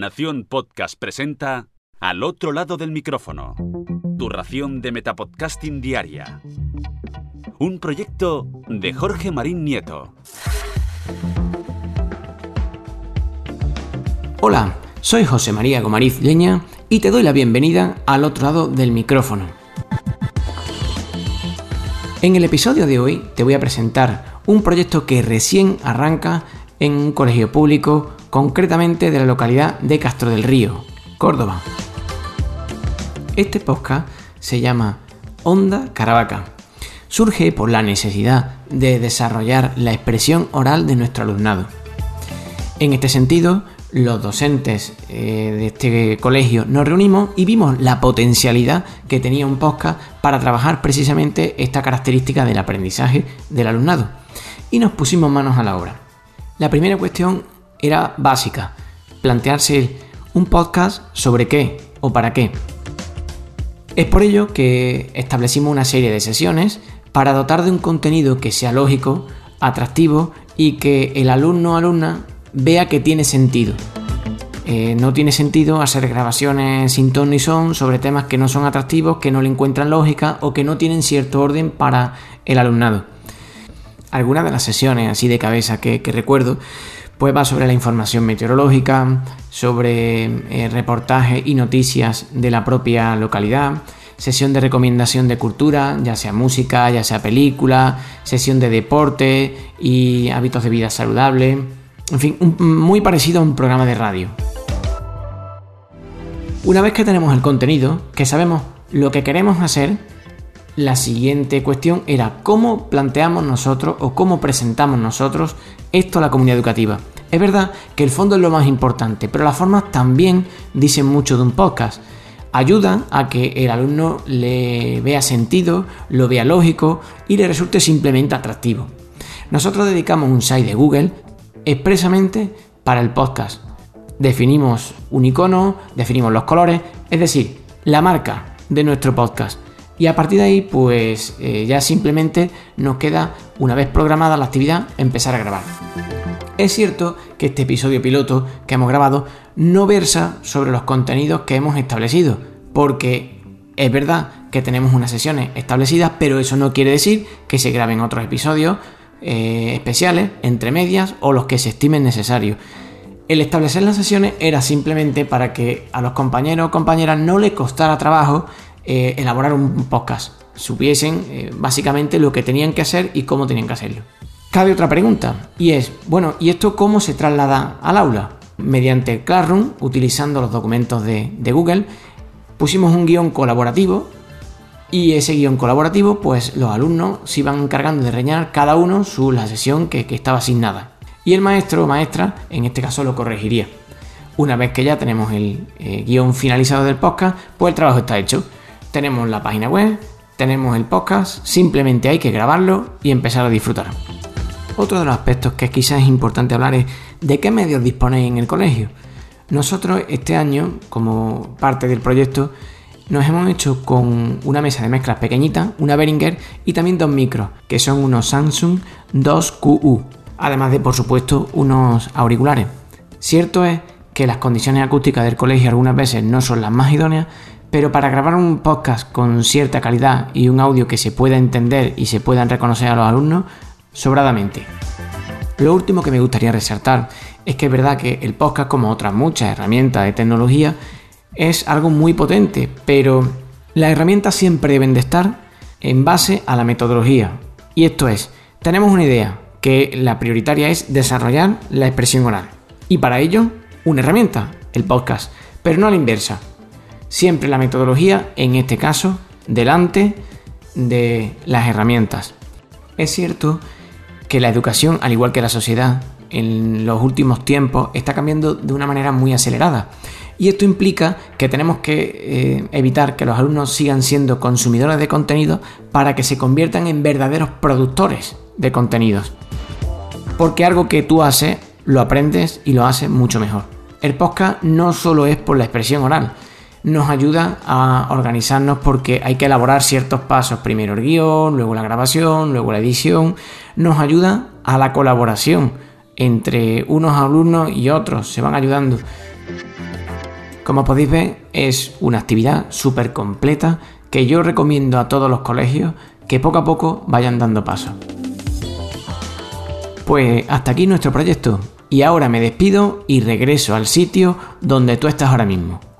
Nación Podcast presenta Al otro lado del micrófono. Tu ración de Metapodcasting Diaria. Un proyecto de Jorge Marín Nieto. Hola, soy José María Gomariz Leña y te doy la bienvenida al otro lado del micrófono. En el episodio de hoy te voy a presentar un proyecto que recién arranca en un colegio público, concretamente de la localidad de Castro del Río, Córdoba. Este podcast se llama Onda Caravaca. Surge por la necesidad de desarrollar la expresión oral de nuestro alumnado. En este sentido, los docentes eh, de este colegio nos reunimos y vimos la potencialidad que tenía un podcast para trabajar precisamente esta característica del aprendizaje del alumnado. Y nos pusimos manos a la obra. La primera cuestión era básica, plantearse un podcast sobre qué o para qué. Es por ello que establecimos una serie de sesiones para dotar de un contenido que sea lógico, atractivo y que el alumno o alumna vea que tiene sentido. Eh, no tiene sentido hacer grabaciones sin ton ni son sobre temas que no son atractivos, que no le encuentran lógica o que no tienen cierto orden para el alumnado algunas de las sesiones así de cabeza que, recuerdo, va sobre la información meteorológica, sobre eh, reportajes y noticias de la propia localidad, sesión de recomendación de cultura, ya sea música, ya sea película, sesión de deporte y hábitos de vida saludable, en fin, muy parecido a un programa de radio. Una vez que tenemos el contenido, que sabemos lo que queremos hacer, la siguiente cuestión era cómo planteamos nosotros o cómo presentamos nosotros esto a la comunidad educativa. Es verdad que el fondo es lo más importante, pero las formas también dicen mucho de un podcast. Ayudan a que el alumno le vea sentido, lo vea lógico y le resulte simplemente atractivo. Nosotros dedicamos un site de Google expresamente para el podcast. Definimos un icono, definimos los colores, es decir, la marca de nuestro podcast y a partir de ahí pues eh, ya simplemente nos queda, una vez programada la actividad, empezar a grabar. Es cierto que este episodio piloto que hemos grabado no versa sobre los contenidos que hemos establecido, porque es verdad que tenemos unas sesiones establecidas, pero eso no quiere decir que se graben otros episodios eh, especiales, entre medias o los que se estimen necesarios. El establecer las sesiones era simplemente para que a los compañeros o compañeras no les costara trabajo eh, elaborar un podcast. Supiesen eh, básicamente lo que tenían que hacer y cómo tenían que hacerlo. Cabe otra pregunta y es, bueno, ¿y esto cómo se traslada al aula? Mediante Classroom, utilizando los documentos de, Google, pusimos un guion colaborativo y ese guion colaborativo, pues los alumnos se iban encargando de rellenar cada uno su, la sesión que, estaba asignada. Y el maestro o maestra, en este caso, lo corregiría. Una vez que ya tenemos el eh, guion finalizado del podcast, pues el trabajo está hecho tenemos la página web, tenemos el podcast, simplemente hay que grabarlo y empezar a disfrutar. Otro de los aspectos que quizás es importante hablar es de qué medios disponéis en el colegio. Nosotros este año, como parte del proyecto, nos hemos hecho con una mesa de mezclas pequeñita, una Behringer y también dos micros, que son unos Samsung 2QU, además de por supuesto unos auriculares. Cierto es que las condiciones acústicas del colegio algunas veces no son las más idóneas, pero para grabar un podcast con cierta calidad y un audio que se pueda entender y se puedan reconocer a los alumnos, sobradamente. Lo último que me gustaría resaltar es que es verdad que el podcast, como otras muchas herramientas de tecnología, es algo muy potente, pero las herramientas siempre deben de estar en base a la metodología. Y esto es, tenemos una idea, que la prioritaria es desarrollar la expresión oral. Y para ello, una herramienta, el podcast, pero no a la inversa. Siempre la metodología, en este caso, delante de las herramientas. Es cierto que la educación, al igual que la sociedad, en los últimos tiempos está cambiando de una manera muy acelerada. Y esto implica que tenemos que eh, evitar que los alumnos sigan siendo consumidores de contenido para que se conviertan en verdaderos productores de contenidos. Porque algo que tú haces, lo aprendes y lo haces mucho mejor. El podcast no solo es por la expresión oral, nos ayuda a organizarnos porque hay que elaborar ciertos pasos, primero el guion, luego la grabación, luego la edición, nos ayuda a la colaboración entre unos alumnos y otros, se van ayudando. Como podéis ver, es una actividad súper completa que yo recomiendo a todos los colegios que poco a poco vayan dando paso. Pues hasta aquí nuestro proyecto. Y ahora me despido y regreso al sitio donde tú estás ahora mismo,